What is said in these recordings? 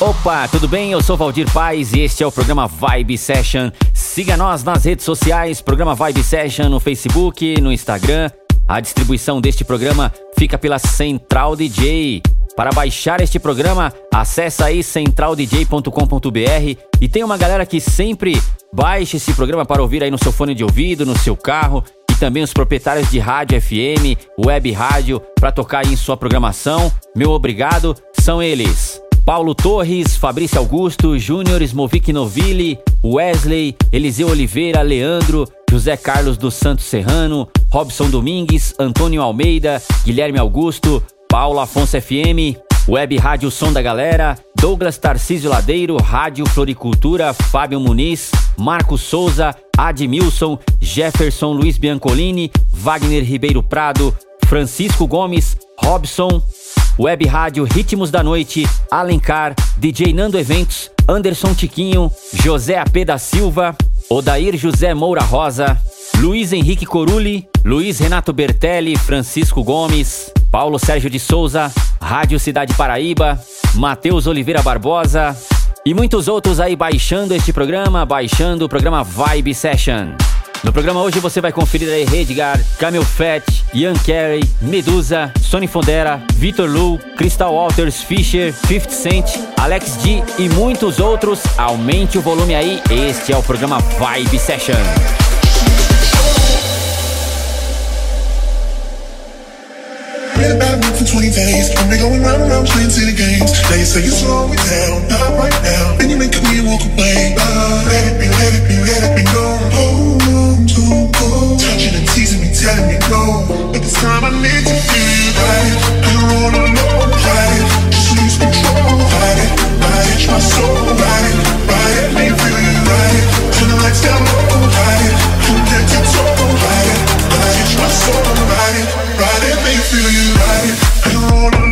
Opa, tudo bem? Eu sou Valdir Paz e este é o programa Vibe Session. Siga nós nas redes sociais, programa Vibe Session no Facebook, no Instagram. A distribuição deste programa fica pela Central DJ. Para baixar este programa, acessa aí centraldj.com.br e tem uma galera que sempre baixa esse programa para ouvir aí no seu fone de ouvido, no seu carro e também os proprietários de rádio FM, web rádio para tocar aí em sua programação. Meu obrigado são eles. Paulo Torres, Fabrício Augusto, Júnior Smovic Novilli, Wesley, Eliseu Oliveira, Leandro, José Carlos dos Santos Serrano, Robson Domingues, Antônio Almeida, Guilherme Augusto, Paulo Afonso FM, Web Rádio Som da Galera, Douglas Tarcísio Ladeiro, Rádio Floricultura, Fábio Muniz, Marcos Souza, Admilson, Jefferson Luiz Biancolini, Wagner Ribeiro Prado, Francisco Gomes, Robson, Web Rádio Ritmos da Noite, Alencar, DJ Nando Eventos, Anderson Tiquinho, José AP da Silva, Odair José Moura Rosa, Luiz Henrique Corulli, Luiz Renato Bertelli, Francisco Gomes, Paulo Sérgio de Souza, Rádio Cidade Paraíba, Matheus Oliveira Barbosa e muitos outros aí baixando este programa, baixando o programa Vibe Session. No programa hoje você vai conferir aí Redgar, Camel Fat, Ian Carey, Medusa, Sony Fondera, Vitor Lu, Crystal Walters, Fisher, 50 Cent, Alex D e muitos outros. Aumente o volume aí, este é o programa Vibe Session. 20 days. I've been going round and round playing city games. They say you slow it down, not right now. Then you make me walk away. Uh, let it be, let it be, let it be known. Oh, too cold. Touching and teasing me, telling me no. But this time I need to feel you right. You're all alone, right? Just lose control, ride it, ride it, my soul, ride it, ride it, me feel you right. Turn the lights down low, ride it, head to toe, ride it, ride it, my soul, ride it, ride it, feeling alive. I don't wanna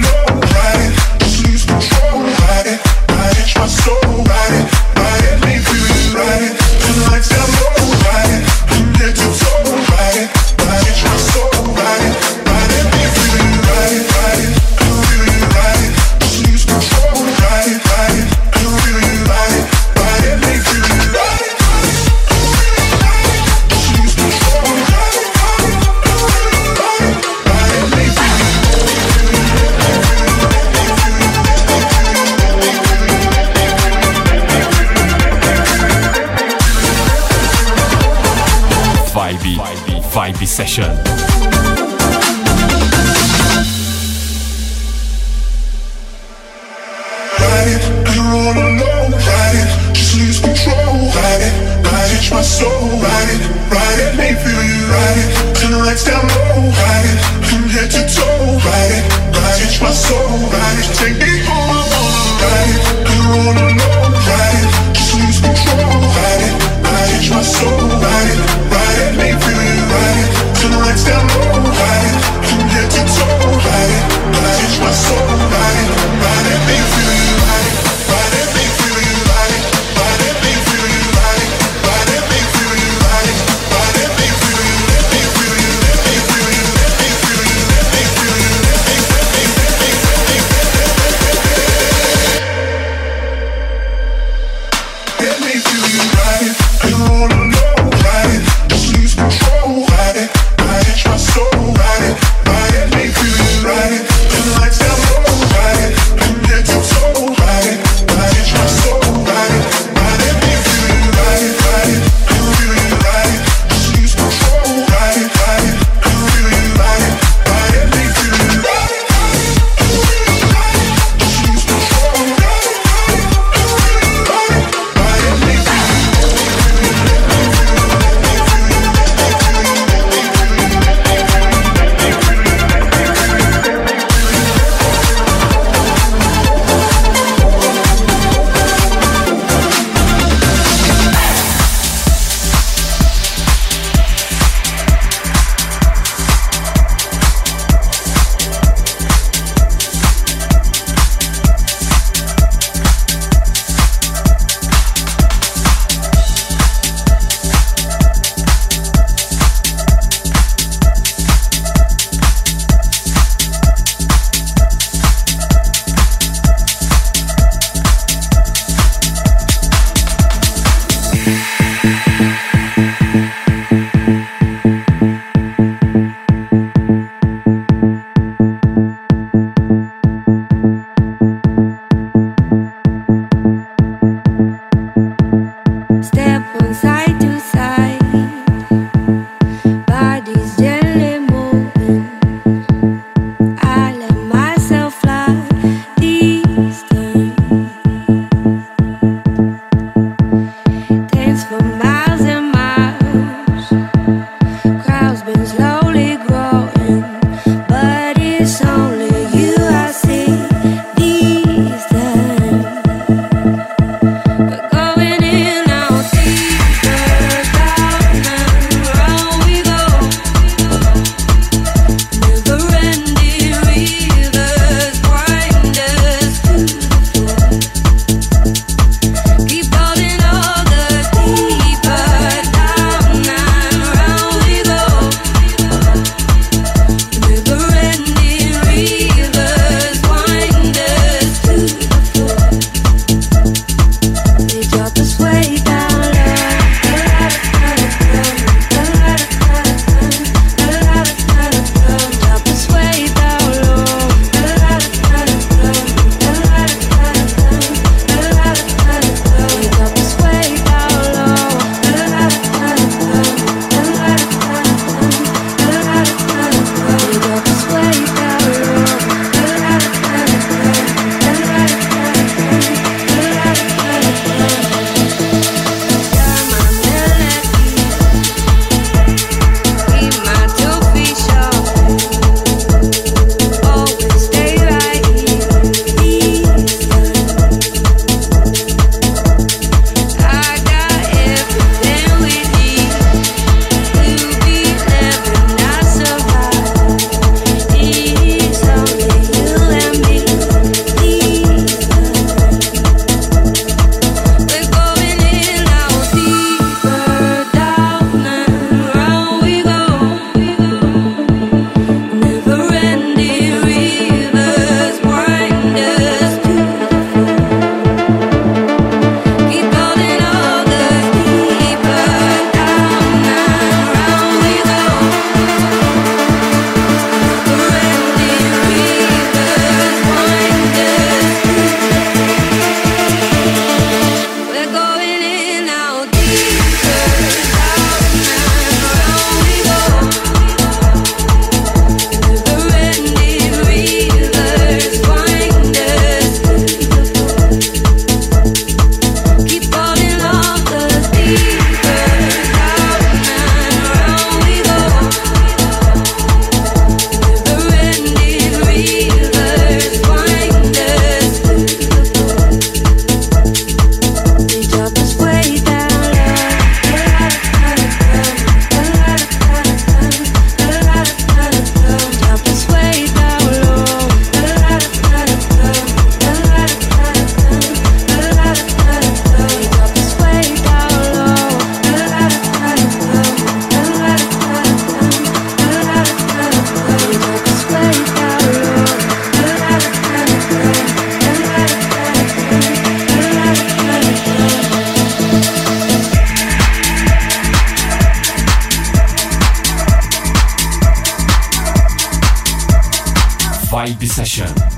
Session.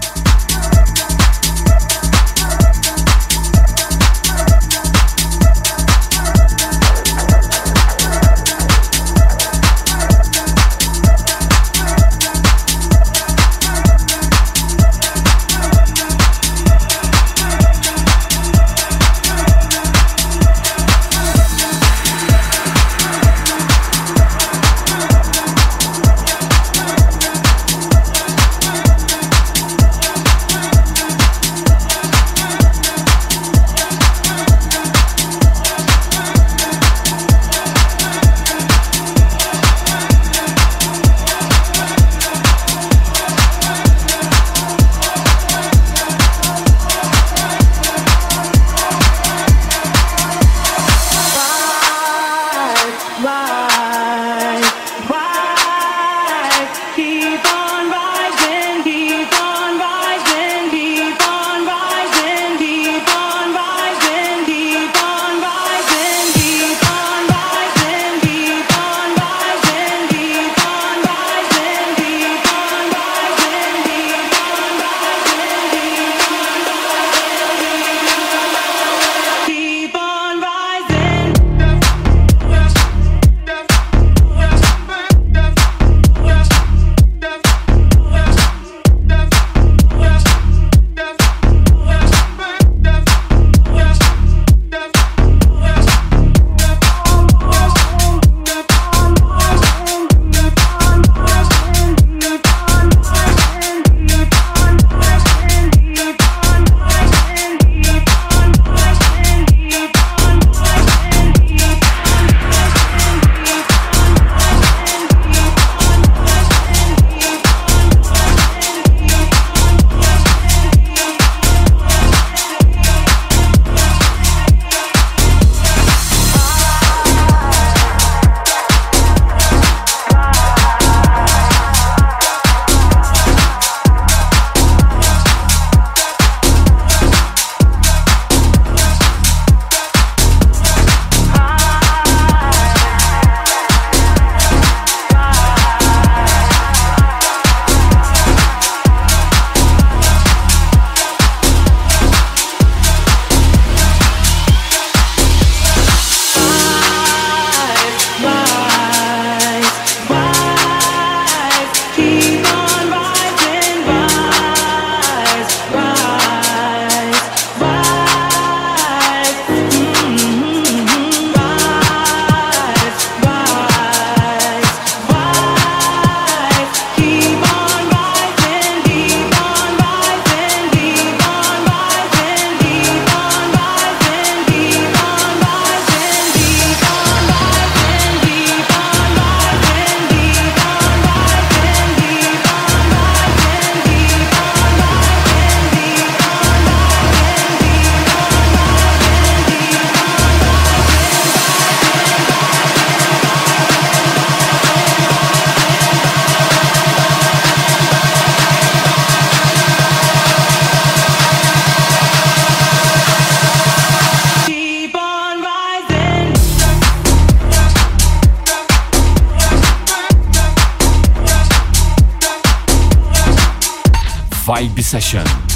Session.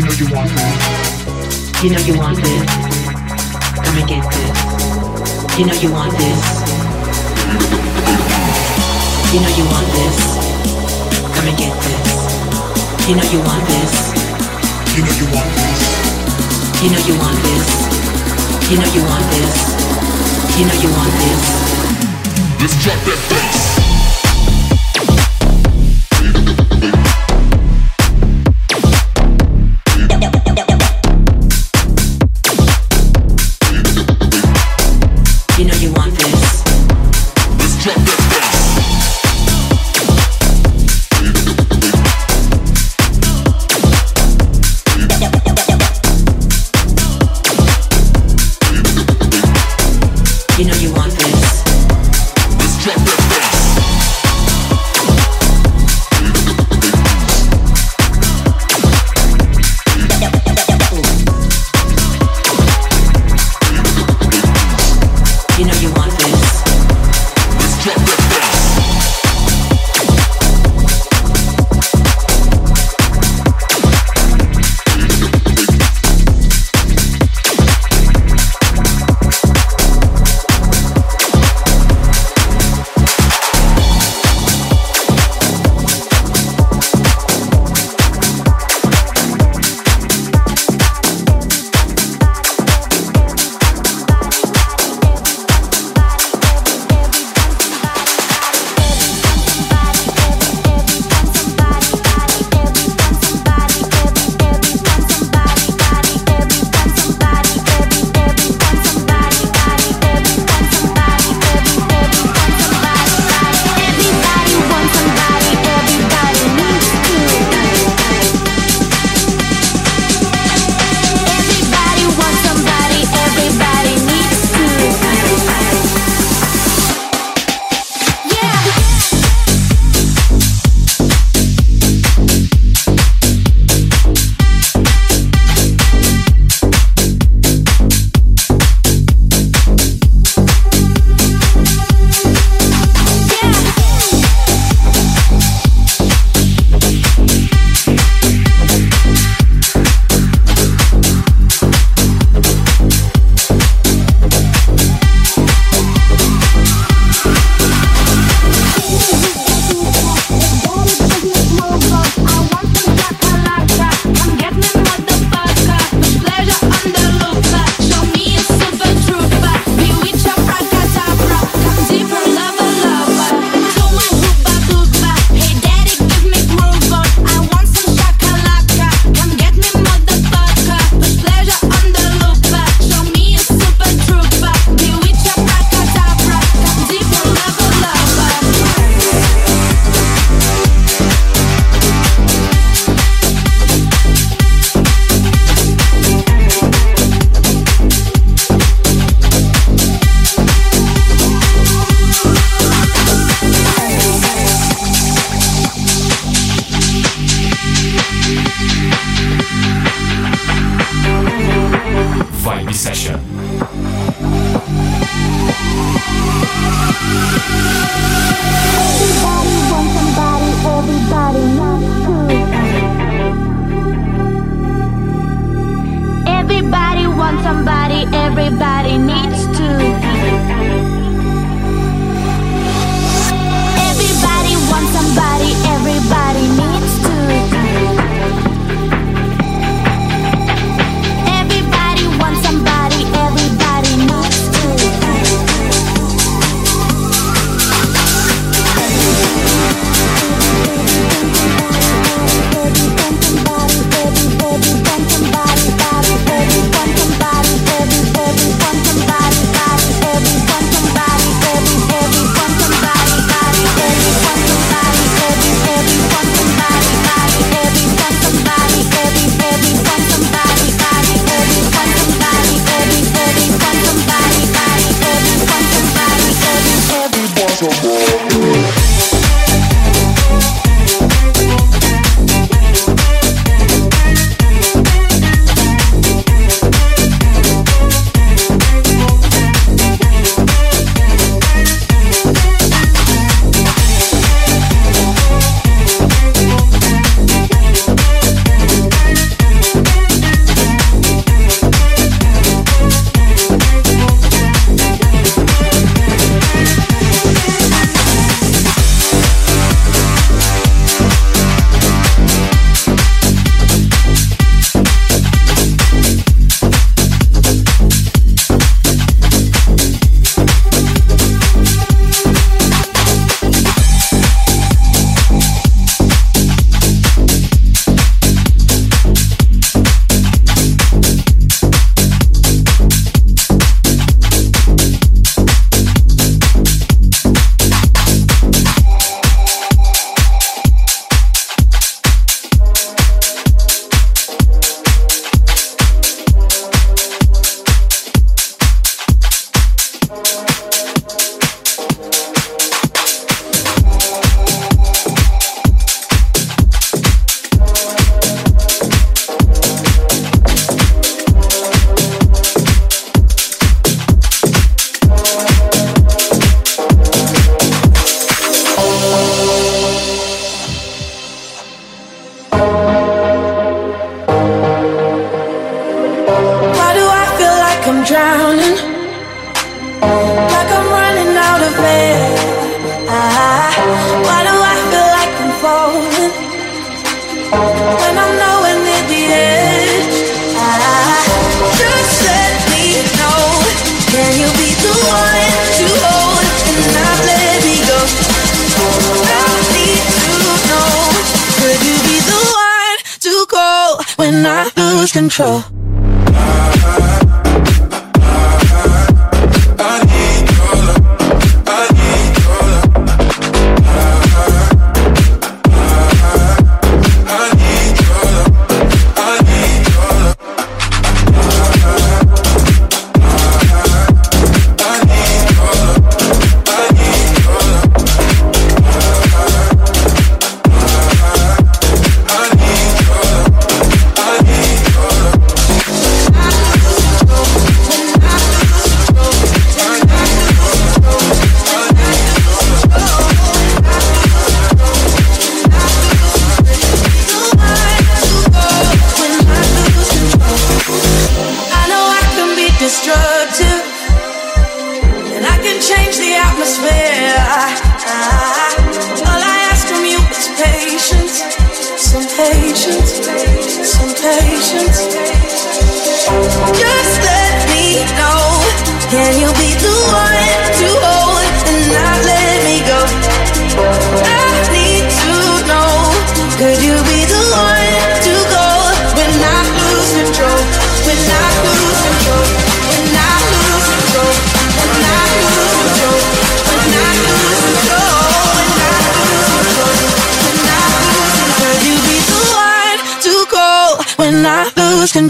You know you want this. You know you want this. Come and get this. You know you want this. You know you want this. Come and get this. You know you want this. You know you want this. You know you want this. You know you want this. You know you want this. Let's drop that bass.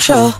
Control?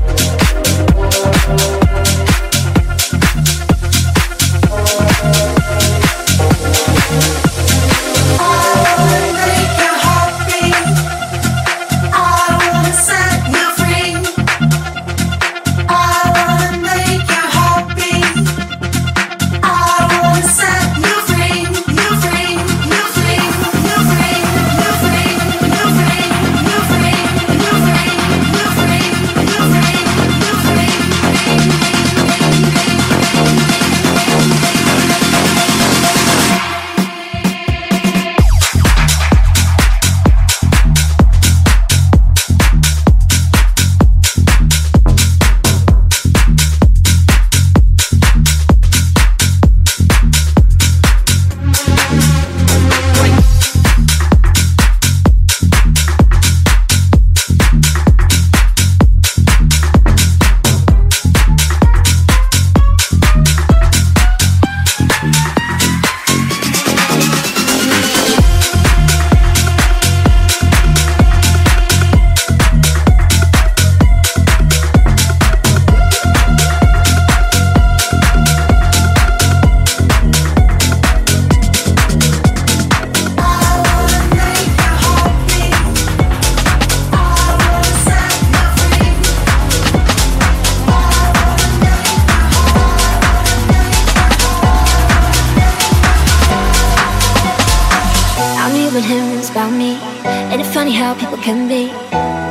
Funny how people can be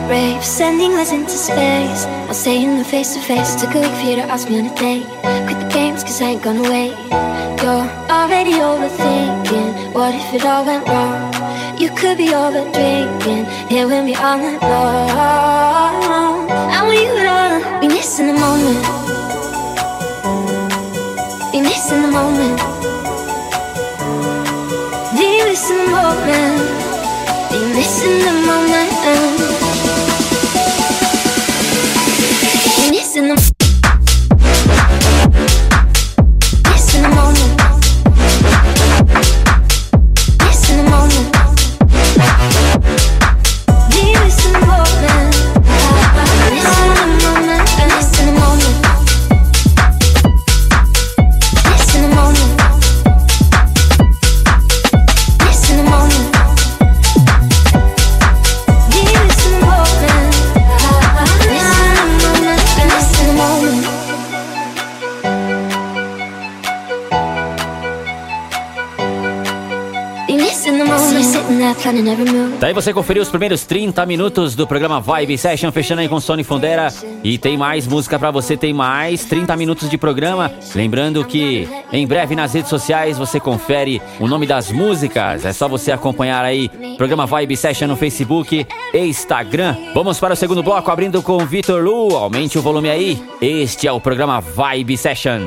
brave? Sending letters into space. I'll say in the face to face. A week for you to ask me on a date. Quit the games, cause I ain't gonna wait. You're already overthinking. What if it all went wrong? You could be over drinking. Here with me all night long. And when you wanna be missing the moment. Be missing the moment. Be missing the moment. Been missing the moment. Daí você conferiu os primeiros 30 minutos do programa Vibe Session, fechando aí com Sony Fondera. E tem mais música para você, tem mais 30 minutos de programa. Lembrando que em breve nas redes sociais você confere o nome das músicas. É só você acompanhar aí programa Vibe Session no Facebook e Instagram. Vamos para o segundo bloco, abrindo com Vitor Lu. Aumente o volume aí. Este é o programa Vibe Session.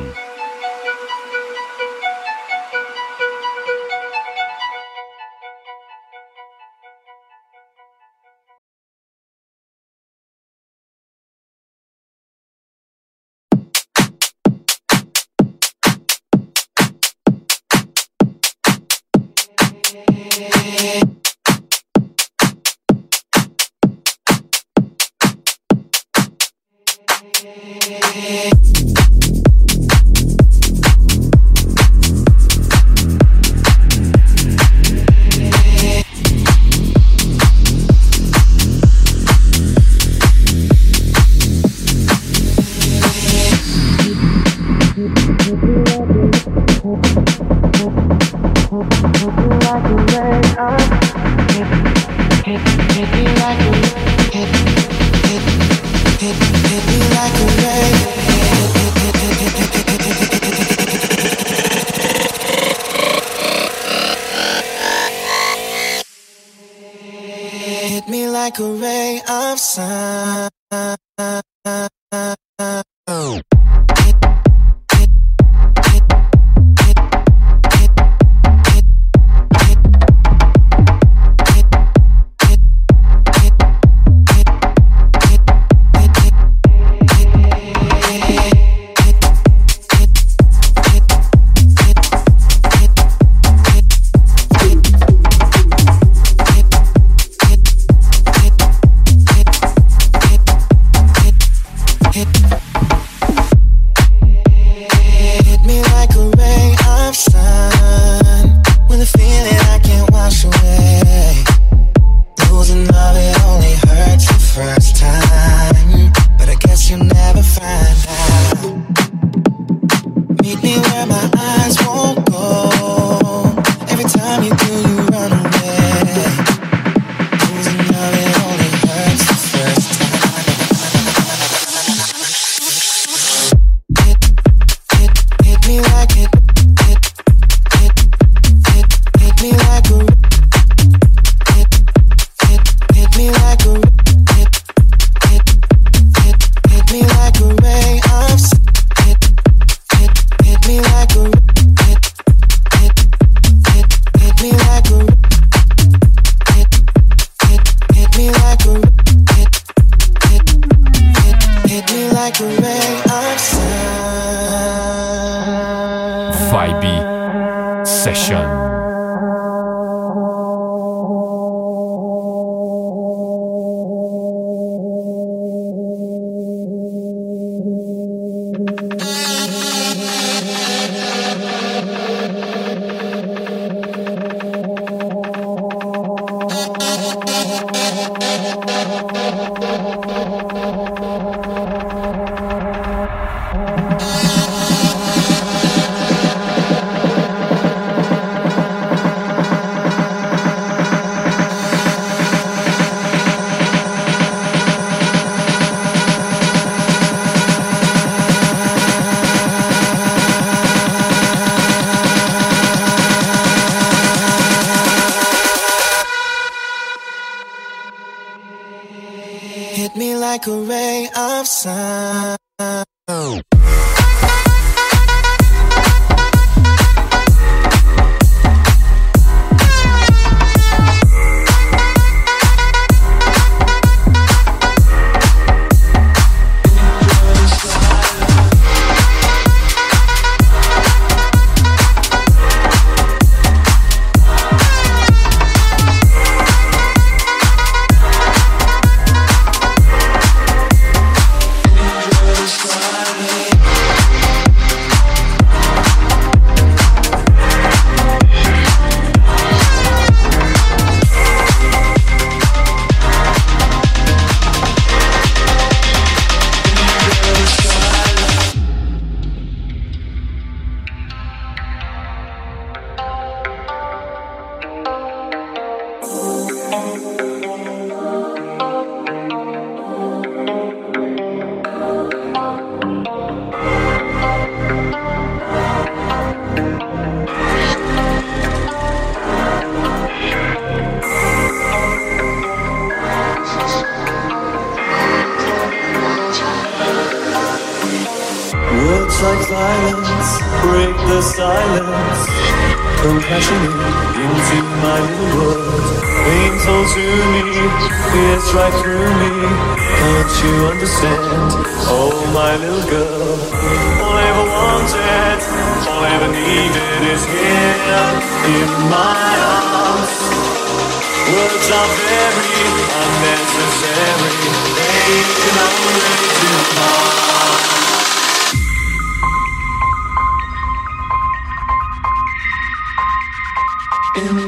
hit me like a ray of sun.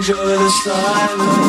Enjoy the silence.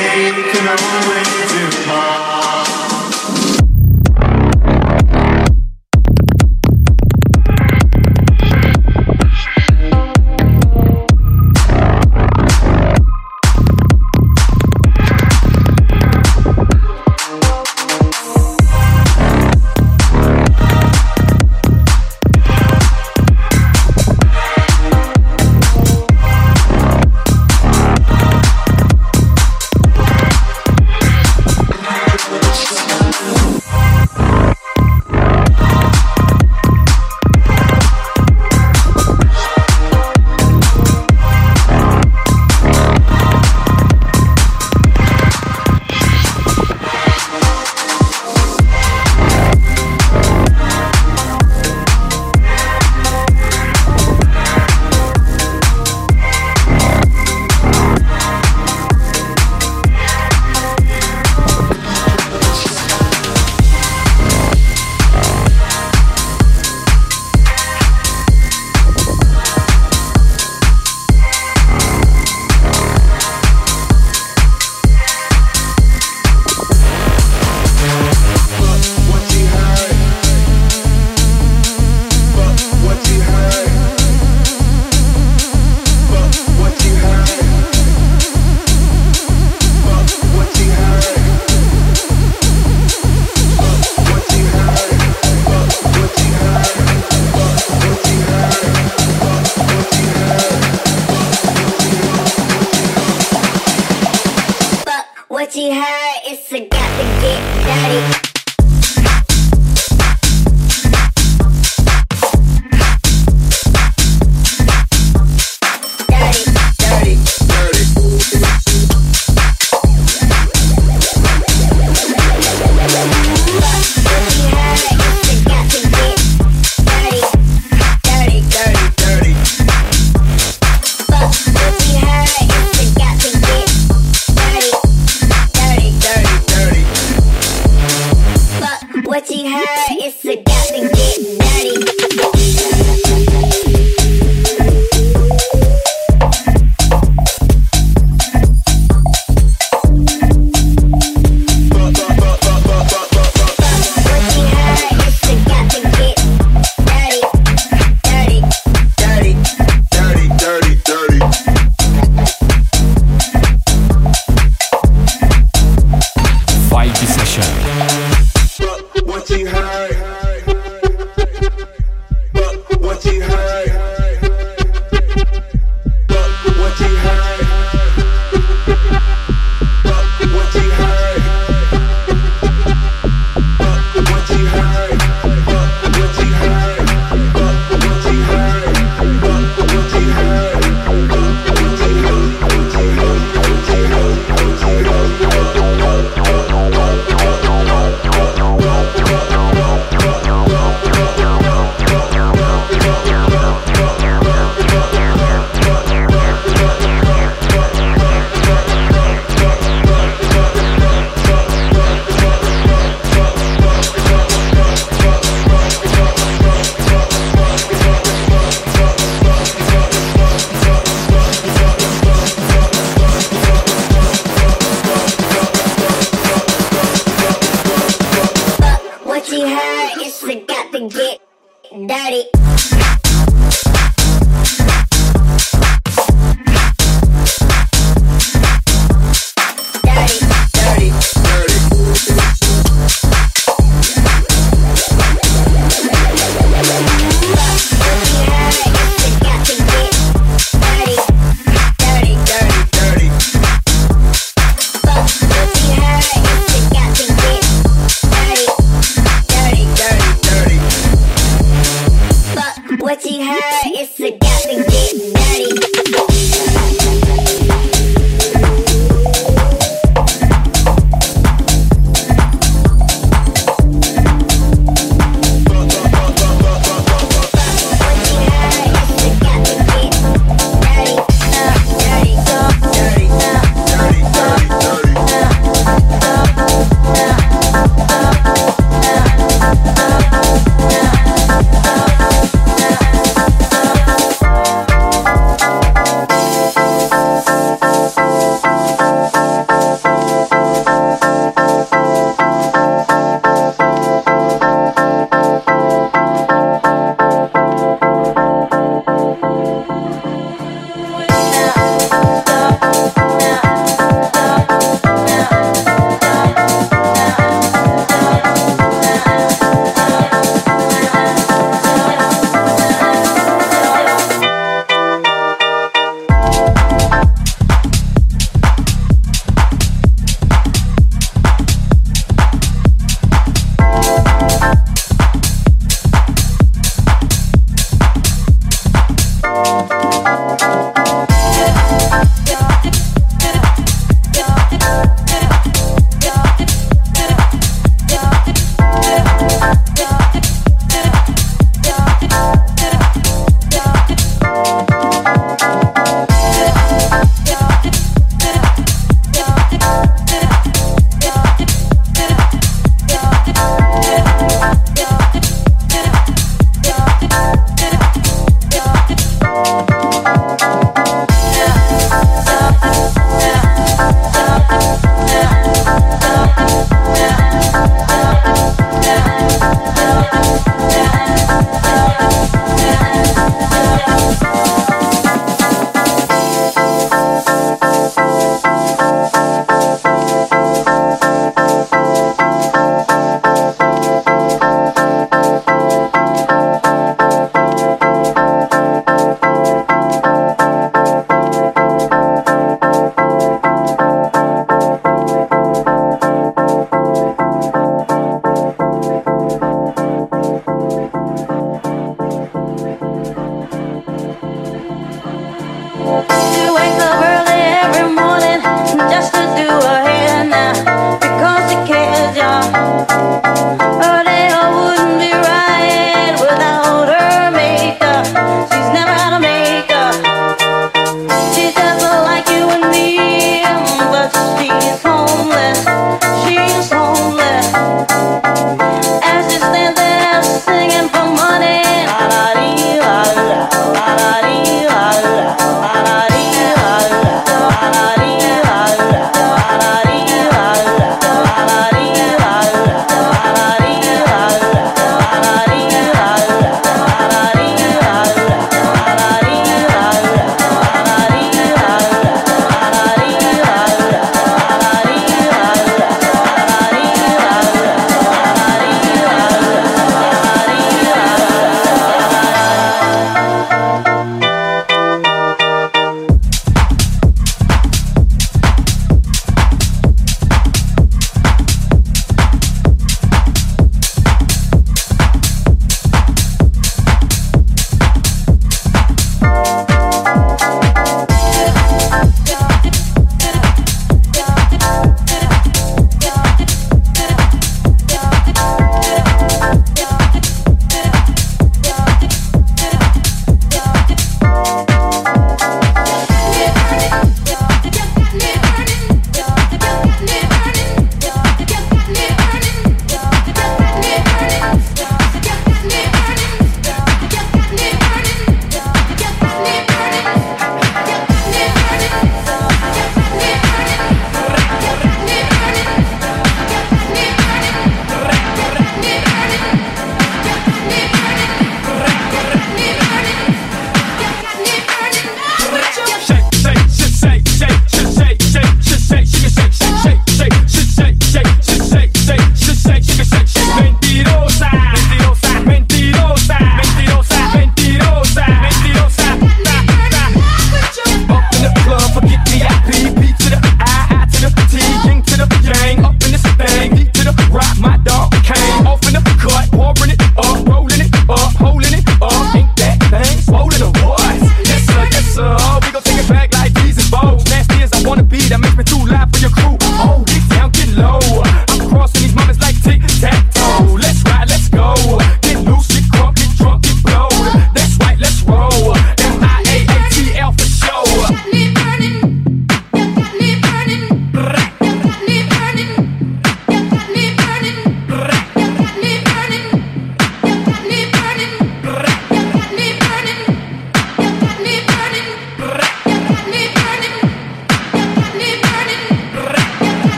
They can only do harm.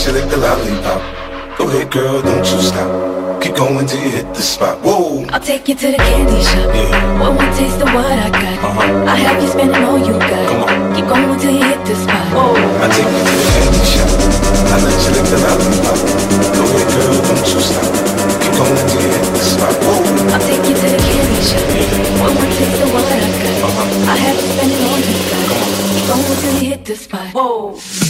Let you lick the lollipop. Go ahead, girl, don't you stop. Keep going till you hit the spot. Whoa. I'll take you to the candy shop. Yeah. One more taste of what I got. Uh-huh. I have you spending all you got. Come on. Keep going till you hit the spot. Whoa. I take you to the candy shop. I let you lick the lollipop. Go ahead, girl, don't you stop. Keep going till you hit the spot. Whoa. I'll take you to the candy shop. Yeah. One more taste of what I got. Uh-huh. I have you you got. Keep going till you hit the spot. Whoa.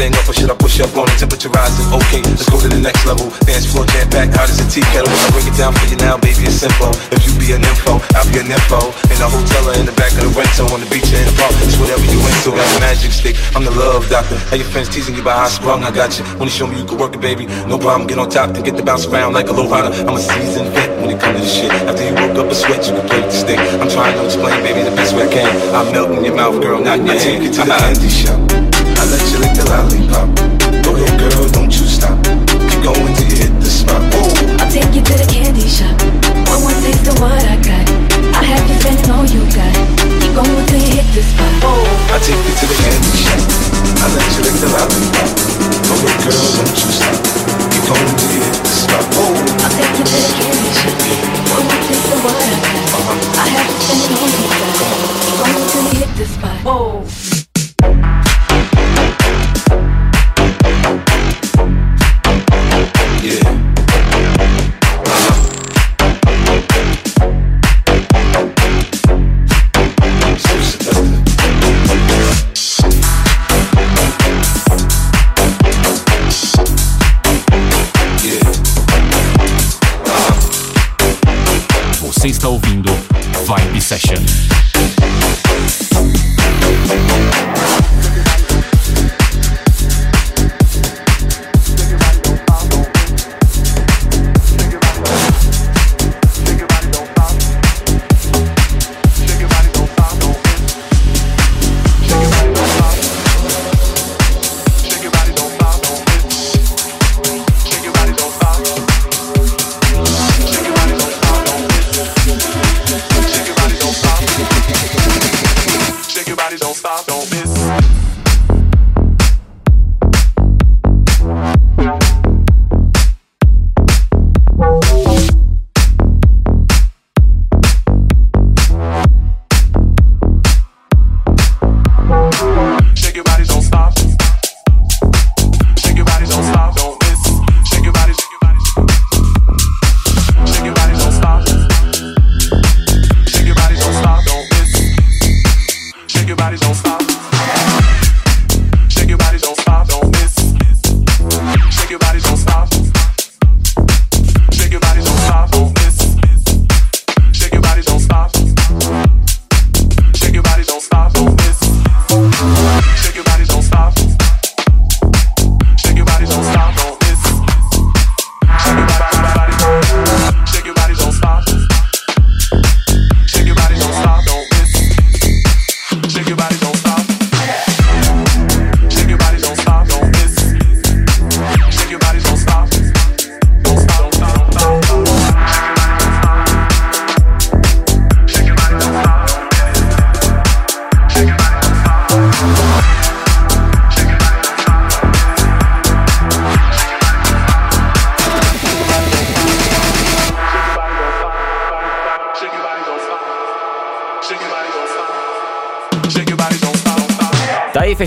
Thing up or should I push up on it? Temperature rising, okay, let's go to the next level. Dance floor jam back, hot as a tea kettle. I break it down for you now, baby, it's simple. If you be an info, I'll be an info. In a hotel or in the back of the rental, on the beach or in the park, it's whatever you into. Got the magic stick, I'm the love doctor. Hey, your friends teasing you about how sprung, I got you. Wanna show me you can work it, baby? No problem, get on top, then get the bounce around like a low rider. I'm a seasoned vet when it comes to this shit. After you woke up a sweat, you can play with the stick. I'm trying to explain, baby, the best way I can. I'm melting your mouth, girl, not your I take hand. you to the uh-huh. candy shop. I let you lick the lollipop. Go ahead, girl, don't you stop. Keep going till you hit the spot. Whoa. I'll take you to the candy shop. One more taste of what I got. I have you spending all you got. Keep going till you hit the spot. Whoa. I take you to the candy shop. I let you lick the lollipop.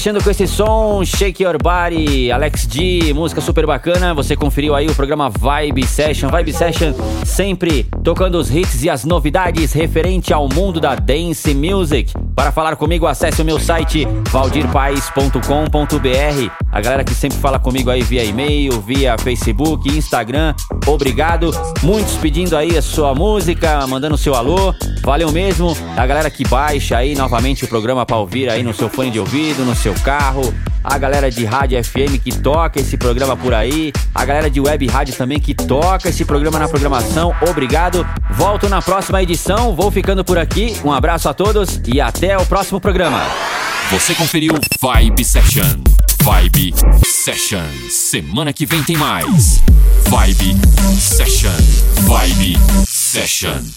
Fechando com esse som, Shake Your Body, Alex D, música super bacana. Você conferiu aí o programa Vibe Session. Vibe Session sempre tocando os hits e as novidades referente ao mundo da dance music. Para falar comigo, acesse o meu site valdirpaes.com.br. A galera que sempre fala comigo aí via e-mail, via Facebook, Instagram, obrigado. Muitos pedindo aí a sua música, mandando seu alô. Valeu mesmo. A galera que baixa aí novamente o programa para ouvir aí no seu fone de ouvido, no seu carro, a galera de rádio FM que toca esse programa por aí, a galera de web rádio também que toca esse programa na programação. Obrigado. Volto na próxima edição. Vou ficando por aqui. Um abraço a todos e até o próximo programa. Você conferiu Vibe Session. Vibe Session. Semana que vem tem mais. Vibe Session. Vibe Session.